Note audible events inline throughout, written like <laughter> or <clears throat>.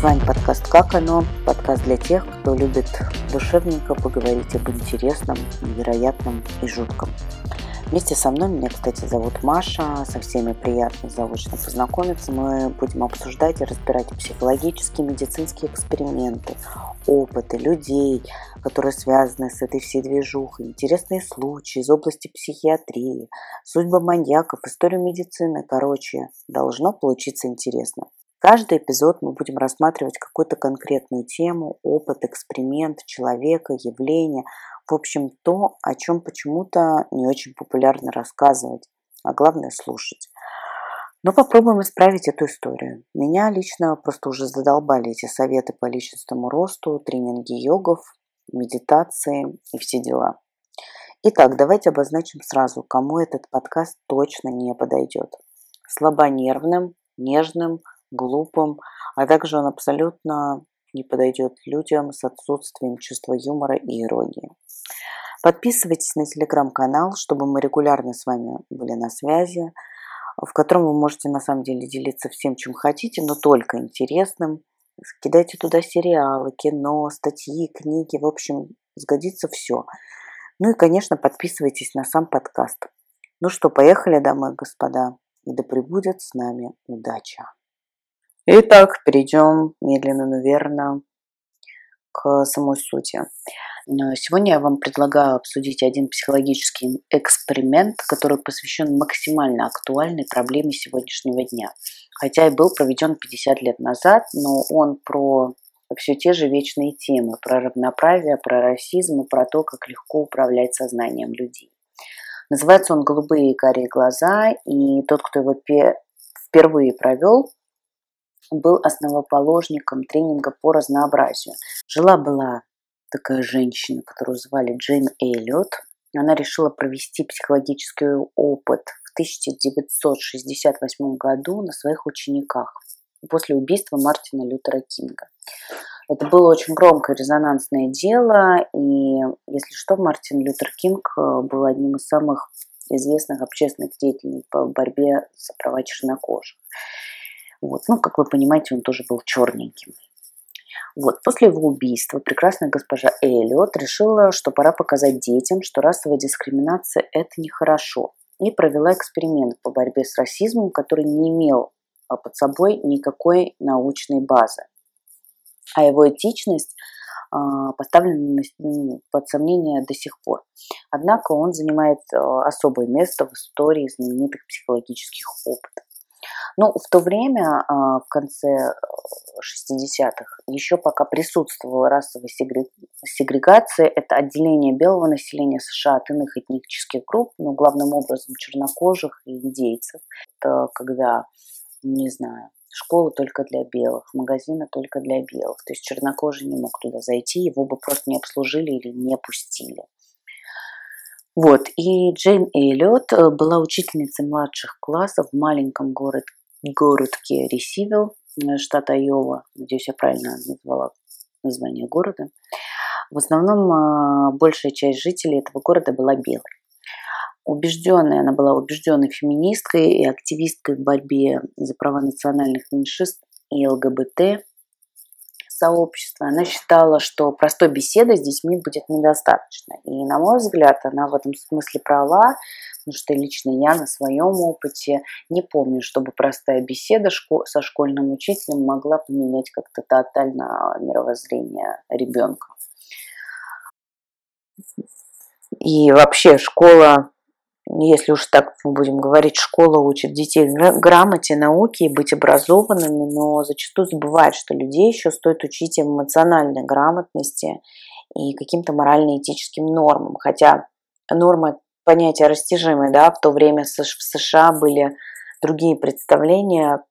С вами подкаст «Как оно?» Подкаст для тех, кто любит душевненько поговорить об интересном, невероятном и жутком. Вместе со мной, меня, кстати, зовут Маша, со всеми приятно заочно познакомиться. Мы будем обсуждать и разбирать психологические, медицинские эксперименты, опыты людей, которые связаны с этой всей движухой, интересные случаи из области психиатрии, судьбы маньяков, историю медицины. Короче, должно получиться интересно. Каждый эпизод мы будем рассматривать какую-то конкретную тему, опыт, эксперимент человека, явление, в общем, то, о чем почему-то не очень популярно рассказывать, а главное слушать. Но попробуем исправить эту историю. Меня лично просто уже задолбали эти советы по личностному росту, тренинги йогов, медитации и все дела. Итак, давайте обозначим сразу, кому этот подкаст точно не подойдет. Слабонервным, нежным, глупым, а также он абсолютно не подойдет людям с отсутствием чувства юмора и иронии. Подписывайтесь на телеграм-канал, чтобы мы регулярно с вами были на связи, в котором вы можете на самом деле делиться всем, чем хотите, но только интересным. Кидайте туда сериалы, кино, статьи, книги, в общем, сгодится все. Ну и, конечно, подписывайтесь на сам подкаст. Ну что, поехали, дамы и господа, и да пребудет с нами удача. Итак, перейдем медленно, но верно к самой сути. Сегодня я вам предлагаю обсудить один психологический эксперимент, который посвящен максимально актуальной проблеме сегодняшнего дня. Хотя и был проведен 50 лет назад, но он про все те же вечные темы, про равноправие, про расизм и про то, как легко управлять сознанием людей. Называется он «Голубые и карие глаза», и тот, кто его впервые провел, был основоположником тренинга по разнообразию. Жила-была такая женщина, которую звали Джейн Эллиот. Она решила провести психологический опыт в 1968 году на своих учениках после убийства Мартина Лютера Кинга. Это было очень громкое резонансное дело, и, если что, Мартин Лютер Кинг э, был одним из самых известных общественных деятелей по борьбе за права чернокожих. Вот. Ну, как вы понимаете, он тоже был черненьким. Вот. После его убийства прекрасная госпожа Эллиот решила, что пора показать детям, что расовая дискриминация – это нехорошо. И провела эксперимент по борьбе с расизмом, который не имел а, под собой никакой научной базы. А его этичность а, поставлена ну, под сомнение до сих пор. Однако он занимает а, особое место в истории знаменитых психологических опытов. Ну, в то время, а, в конце 60-х, э, еще пока присутствовала расовая сегрегация, это отделение белого населения США от иных этнических групп, ну, главным образом чернокожих и индейцев. Это когда, не знаю, школа только для белых, магазины только для белых. То есть чернокожий не мог туда зайти, его бы просто не обслужили или не пустили. Вот, и Джейн Эллиот э, была учительницей младших классов в маленьком город, городке Ресивилл, э, штат Айова. Надеюсь, я правильно назвала название города. В основном э, большая часть жителей этого города была белой. Убежденная, она была убежденной феминисткой и активисткой в борьбе за права национальных меньшинств и ЛГБТ сообщества, она считала, что простой беседы с детьми будет недостаточно. И, на мой взгляд, она в этом смысле права, потому что лично я на своем опыте не помню, чтобы простая беседа со школьным учителем могла поменять как-то тотально мировоззрение ребенка. И вообще школа если уж так мы будем говорить, школа учит детей грамоте, науке и быть образованными, но зачастую забывает, что людей еще стоит учить эмоциональной грамотности и каким-то морально-этическим нормам. Хотя нормы понятия растяжимые, да, в то время в США были другие представления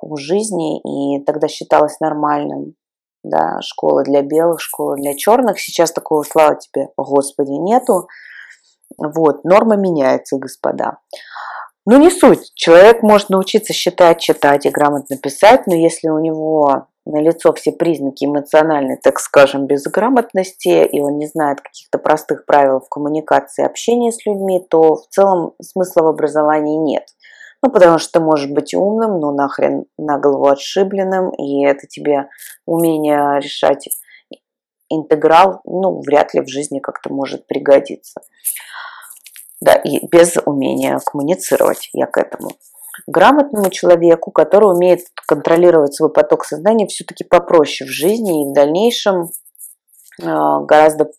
о жизни, и тогда считалось нормальным, да, школа для белых, школа для черных. Сейчас такого, слава тебе, Господи, нету. Вот, норма меняется, господа. Ну, не суть. Человек может научиться считать, читать и грамотно писать, но если у него на лицо все признаки эмоциональной, так скажем, безграмотности, и он не знает каких-то простых правил в коммуникации и общении с людьми, то в целом смысла в образовании нет. Ну, потому что ты можешь быть умным, но нахрен на голову отшибленным, и это тебе умение решать интеграл, ну, вряд ли в жизни как-то может пригодиться. Да, и без умения коммуницировать я к этому. Грамотному человеку, который умеет контролировать свой поток сознания, все-таки попроще в жизни и в дальнейшем а, гораздо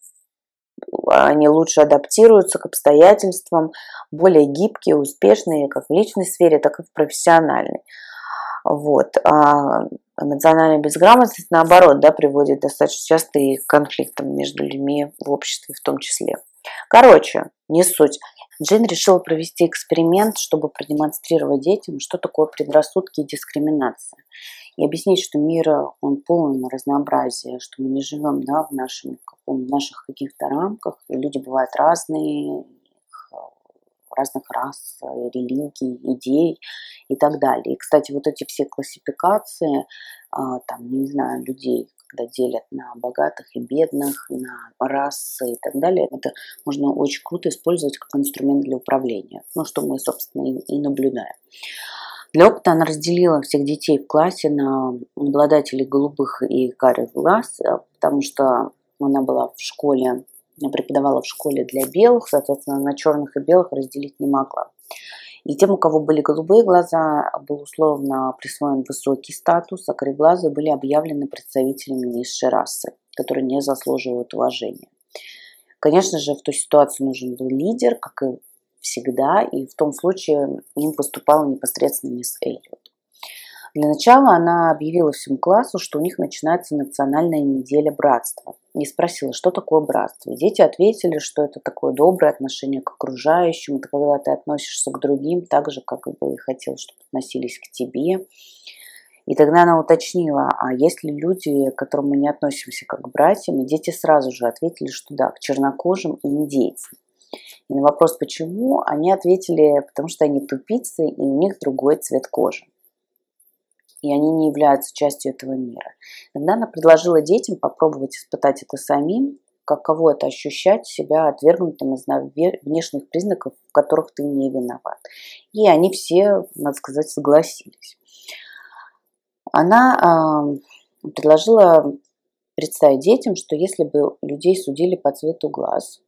они лучше адаптируются к обстоятельствам, более гибкие, успешные как в личной сфере, так и в профессиональной. Вот. А эмоциональная безграмотность, наоборот, да, приводит достаточно часто и к конфликтам между людьми в обществе в том числе. Короче, не суть. Джин решила провести эксперимент, чтобы продемонстрировать детям, что такое предрассудки и дискриминация. И объяснить, что мир, он полон разнообразия, что мы не живем да, в, нашем, в наших каких-то рамках, и люди бывают разные, разных рас, религий, идей и так далее. И, кстати, вот эти все классификации, а, там, не знаю, людей, когда делят на богатых и бедных, на расы и так далее, это можно очень круто использовать как инструмент для управления, ну, что мы, собственно, и, и наблюдаем. Для опыта она разделила всех детей в классе на обладателей голубых и карих глаз, э, потому что она была в школе, преподавала в школе для белых, соответственно, на черных и белых разделить не могла. И тем, у кого были голубые глаза, был условно присвоен высокий статус, а кореглазые были объявлены представителями низшей расы, которые не заслуживают уважения. Конечно же, в той ситуации нужен был лидер, как и всегда, и в том случае им поступала непосредственно мисс Эллиот. Для начала она объявила всему классу, что у них начинается национальная неделя братства. И спросила, что такое братство. И дети ответили, что это такое доброе отношение к окружающим. Это когда ты относишься к другим так же, как бы хотел, чтобы относились к тебе. И тогда она уточнила, а есть ли люди, к которым мы не относимся как к братьям? И дети сразу же ответили, что да, к чернокожим и индейцам. И на вопрос почему, они ответили, потому что они тупицы и у них другой цвет кожи и они не являются частью этого мира. Тогда она предложила детям попробовать испытать это самим, каково это ощущать себя отвергнутым из внешних признаков, в которых ты не виноват. И они все, надо сказать, согласились. Она э, предложила представить детям, что если бы людей судили по цвету глаз,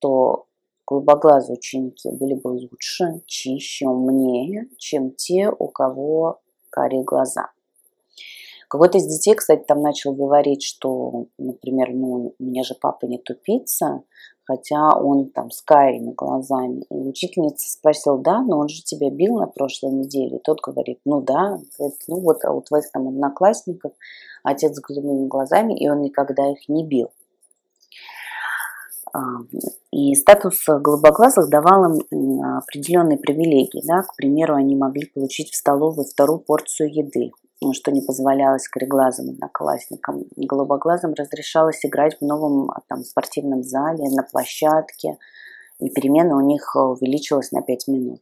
то голубоглазые ученики были бы лучше, чище, умнее, чем те, у кого карие глаза. Какой-то из детей, кстати, там начал говорить, что, например, ну, у меня же папа не тупица, хотя он там с карими глазами. И учительница спросила, да, но он же тебя бил на прошлой неделе. И тот говорит, ну да, говорит, ну вот, а у твоих там одноклассников отец с голубыми глазами, и он никогда их не бил. А, и статус голубоглазых давал им определенные привилегии. Да? К примеру, они могли получить в столовой вторую порцию еды, что не позволялось кореглазым одноклассникам. Голубоглазым разрешалось играть в новом там, спортивном зале, на площадке, и перемена у них увеличилась на 5 минут.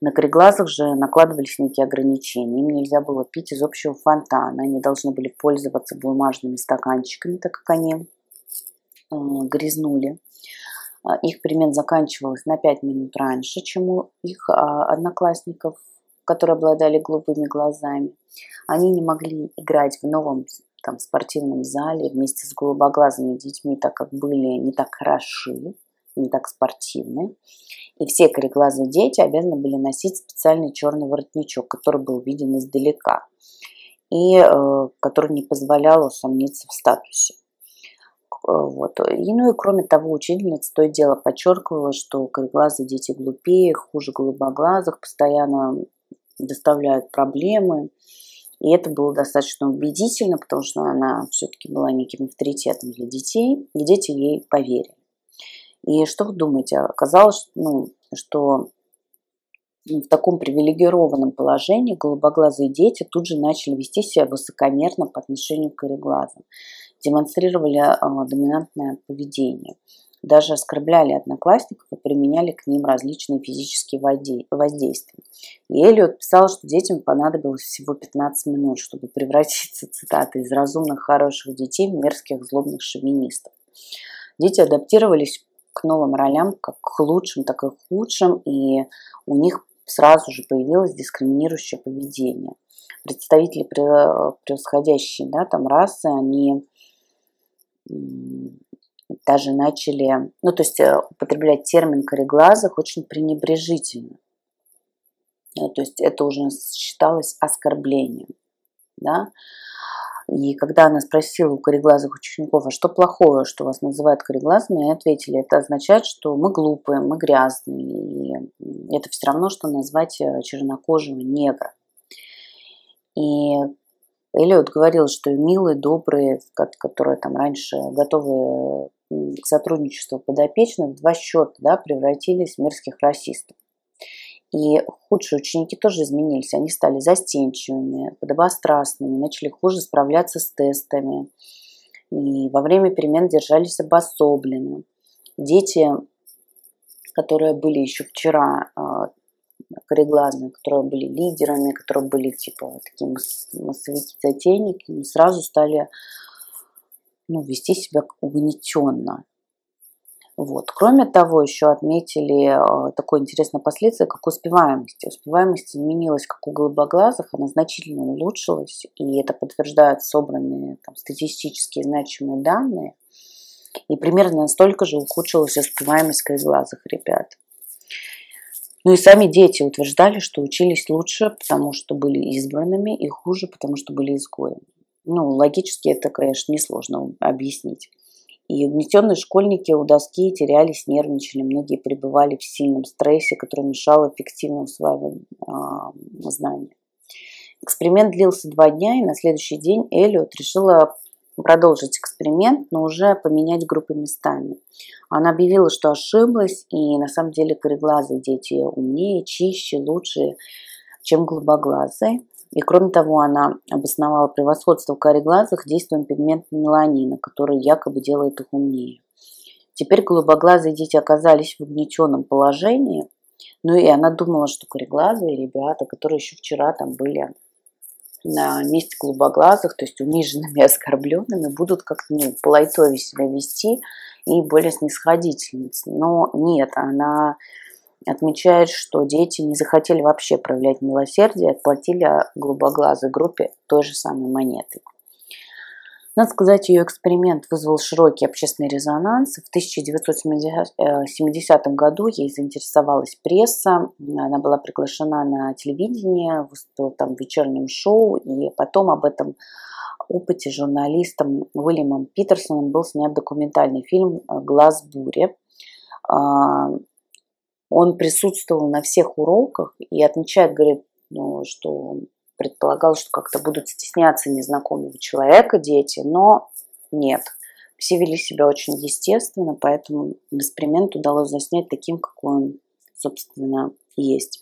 На кореглазых же накладывались некие ограничения. Им нельзя было пить из общего фонтана, они должны были пользоваться бумажными стаканчиками, так как они грязнули. А, их перемен заканчивалась на 5 минут раньше, чем у их а, одноклассников, которые обладали голубыми глазами. Они не могли играть в новом там, спортивном зале вместе с голубоглазыми детьми, так как были не так хороши, не так спортивны. И все кореглазые дети обязаны были носить специальный черный воротничок, который был виден издалека и э, который не позволял усомниться в статусе. Э, вот. И, ну и кроме того, учительница то и дело подчеркивала, что кореглазые дети глупее, хуже голубоглазых, постоянно доставляют проблемы. И это было достаточно убедительно, потому что она все-таки была неким авторитетом для детей, и дети ей поверили. И что вы думаете? Оказалось, ну, что в таком привилегированном положении голубоглазые дети тут же начали вести себя высокомерно по отношению к кореглазым демонстрировали а, доминантное поведение. Даже оскорбляли одноклассников и применяли к ним различные физические воздействия. И Эллиот писал, что детям понадобилось всего 15 минут, чтобы превратиться, цитата, из разумных хороших детей в мерзких злобных шовинистов. Дети адаптировались к новым ролям, как к лучшим, так и к худшим, и у них сразу же появилось дискриминирующее поведение. Представители превосходящей да, там расы, они даже начали, ну, то есть э, употреблять термин кореглазых очень пренебрежительно. То есть это уже считалось оскорблением. Да? И когда она спросила у кореглазых учеников, а что плохого, что вас называют кореглазыми, они ответили, это означает, что мы глупые, мы грязные. И это все равно, что назвать э, чернокожего негра. И Эллиот говорил, что милые, добрые, которые там раньше готовы к сотрудничеству подопечных, два счета да, превратились в мерзких расистов. И худшие ученики тоже изменились. Они стали застенчивыми, подобострастными, начали хуже справляться с тестами. И во время перемен держались обособленно. Дети, которые были еще вчера а, кореглазные, которые были лидерами, которые были типа такие массовики-затейники, сразу стали ну, вести себя угнетенно. Вот. Кроме того, еще отметили э, такое интересное последствие, как успеваемость. Успеваемость изменилась как у голубоглазых, она значительно улучшилась, и это подтверждают собранные там, статистически значимые данные. И примерно настолько же ухудшилась успеваемость кореглазых ребят. Ну и сами дети утверждали, что учились лучше, потому что были избранными, и хуже, потому что были изгоями. Ну, логически это, конечно, несложно объяснить. И угнетенные школьники у доски терялись, нервничали, многие пребывали в сильном стрессе, который мешал эффективно усваивать а, знания. Эксперимент длился два дня, и на следующий день Эллиот решила продолжить эксперимент, но уже поменять группы местами. Она объявила, что ошиблась, и на самом деле кореглазые дети умнее, чище, лучше, чем голубоглазые. И кроме того, она обосновала превосходство кореглазых действием пигмента меланина, который якобы делает их умнее. Теперь голубоглазые дети оказались в угнетенном положении, ну и она думала, что кореглазые ребята, которые еще вчера там были на месте голубоглазых, то есть униженными, <laughs> оскорбленными, будут как-то ну, по себя вести и более снисходительными. Но нет, она отмечает, что дети не захотели вообще проявлять милосердие, отплатили голубоглазой группе той же самой монетой. Надо сказать, ее эксперимент вызвал широкий общественный резонанс. В 1970 году ей заинтересовалась пресса, она была приглашена на телевидение, выступила там вечернем шоу, и потом об этом опыте журналистом Уильямом Питерсоном был снят документальный фильм «Глаз бури». А, он присутствовал на всех уроках и отмечает, говорит, ну, что предполагал, что как-то будут стесняться незнакомого человека дети, но нет. Все вели себя очень естественно, поэтому эксперимент удалось заснять таким, какой он, собственно, есть.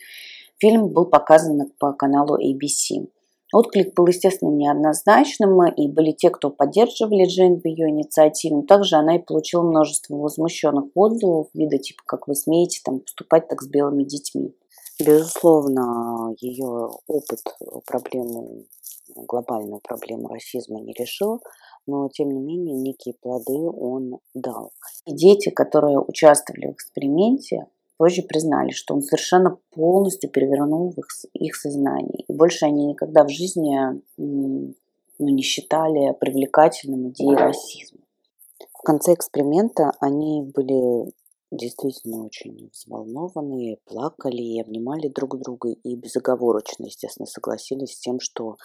Фильм был показан по каналу ABC. Отклик был, естественно, неоднозначным, и были те, кто поддерживали Джейн в ее инициативе, но также она и получила множество возмущенных отзывов, вида типа, как вы смеете там, поступать так с белыми детьми. Безусловно, ее опыт проблему, глобальную проблему расизма не решил, но тем не менее некие плоды он дал. И дети, которые участвовали в эксперименте, позже признали, что он совершенно полностью перевернул их, их сознание. И больше они никогда в жизни ну, не считали привлекательным идеей расизма. В конце эксперимента они были действительно очень взволнованные, плакали и обнимали друг друга и безоговорочно, естественно, согласились с тем, что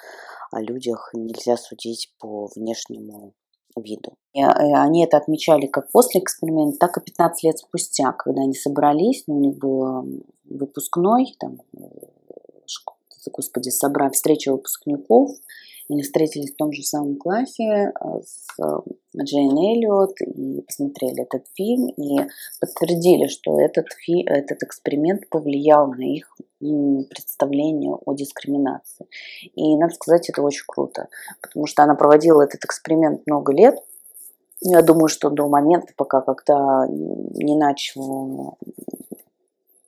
о людях нельзя судить по внешнему виду. И э, они это отмечали как после эксперимента, так и 15 лет спустя, когда они собрались, ну, у них был выпускной, там, э, господи, собрав встреча выпускников, они встретились в том же самом классе э, с Джейн Эллиот и посмотрели этот фильм и подтвердили, что этот, фи, этот эксперимент повлиял на их представление о дискриминации. И надо сказать, это очень круто, потому что она проводила этот эксперимент много лет. Я думаю, что до момента, пока когда не начало,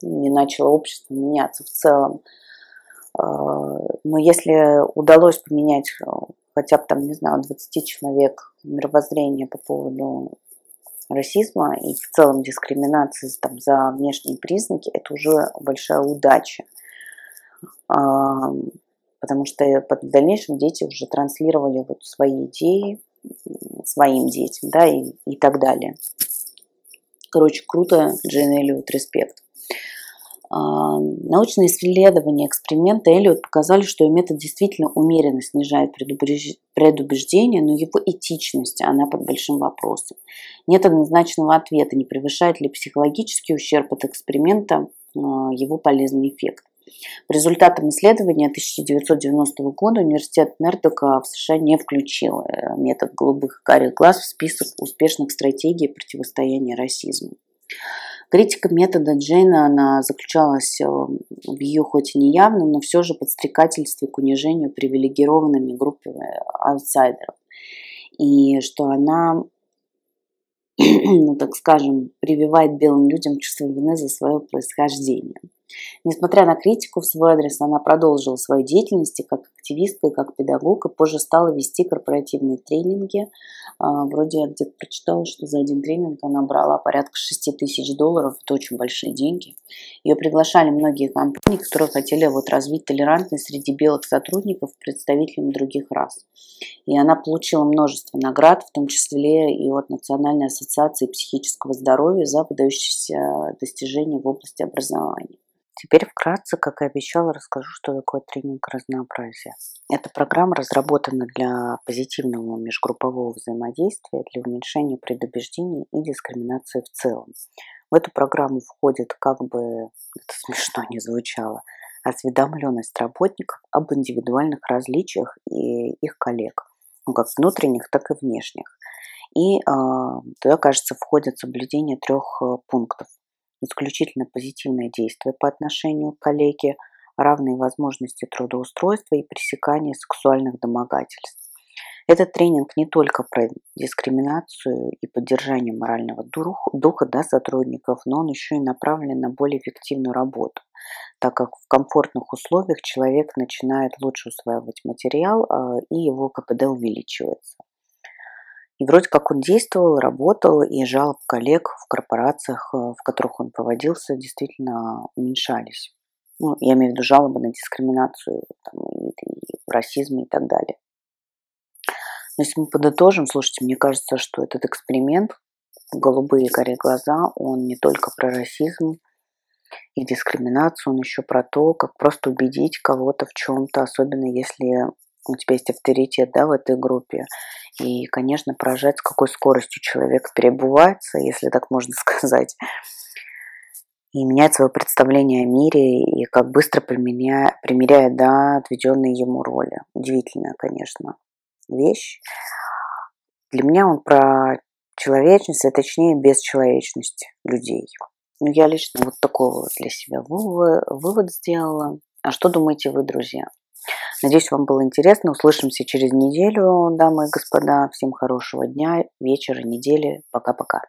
не начало общество меняться в целом, а, но если удалось поменять э, хотя бы там, не знаю, 20 человек мировоззрение по поводу расизма и в целом дискриминации там, за внешние признаки, это уже большая удача. потому что в дальнейшем дети уже транслировали вот свои идеи своим детям, да, и, и так далее. Короче, круто, Джейн Эллиот, респект. А, научные исследования эксперимента Эллиот показали, что ее метод действительно умеренно снижает предубеждение, но его этичность, она под большим вопросом. Нет однозначного ответа, не превышает ли психологический ущерб от эксперимента а, его полезный эффект. По результатам исследования 1990 года университет Мердока в США не включил э, метод голубых карих глаз в список успешных стратегий противостояния расизму. Критика метода Джейна, она заключалась э, в ее хоть и неявном, но все же подстрекательстве к унижению привилегированными группами аутсайдеров. И что она, <clears throat> ну так скажем, прививает белым людям чувство вины за свое происхождение. Несмотря на критику в свой адрес, она продолжила свою деятельность как активистка и как педагог, и позже стала вести корпоративные тренинги. А, вроде я где-то прочитала, что за один тренинг она брала порядка 6 тысяч долларов, это очень большие деньги. Ее приглашали многие компании, которые хотели вот развить толерантность среди белых сотрудников, представителям других рас. И она получила множество наград, в том числе и от Национальной ассоциации психического здоровья за выдающиеся достижения в области образования. Теперь вкратце, как и обещала, расскажу, что такое тренинг разнообразия. Эта программа разработана для позитивного межгруппового взаимодействия, для уменьшения предубеждений и дискриминации в целом. В эту программу входит, как бы это <laughs> смешно не звучало, осведомленность работников об индивидуальных различиях и их коллег, ну, как внутренних, так и внешних. И э, туда, кажется, входит соблюдение трех э, пунктов исключительно позитивное действие по отношению к коллеге, равные возможности трудоустройства и пресекание сексуальных домогательств. Этот тренинг не только про дискриминацию и поддержание морального духа да, сотрудников, но он еще и направлен на более эффективную работу, так как в комфортных условиях человек начинает лучше усваивать материал а, и его КПД увеличивается. И вроде как он действовал, работал, и жалоб коллег в корпорациях, э, в которых он проводился, действительно уменьшались. Ну, я имею в виду жалобы на дискриминацию, там, и, и расизм и так далее. Но если мы подытожим, слушайте, мне кажется, что этот эксперимент «Голубые горе глаза», он не только про расизм и дискриминацию, он еще про то, как просто убедить кого-то в чем-то, особенно если у тебя есть авторитет да, в этой группе. И, конечно, поражает, с какой скоростью человек перебывается, если так можно <laughs> сказать, и меняет свое представление о мире, и как быстро примеряет, примеряет да, отведенные ему роли. Удивительная, конечно, вещь. Для меня он про человечность, а точнее бесчеловечность людей. Ну, я лично вот такой вот для себя вывод, вывод сделала. А что думаете вы, друзья? Надеюсь, вам было интересно. Услышимся через неделю, дамы и господа. Всем хорошего дня, вечера, недели. Пока-пока.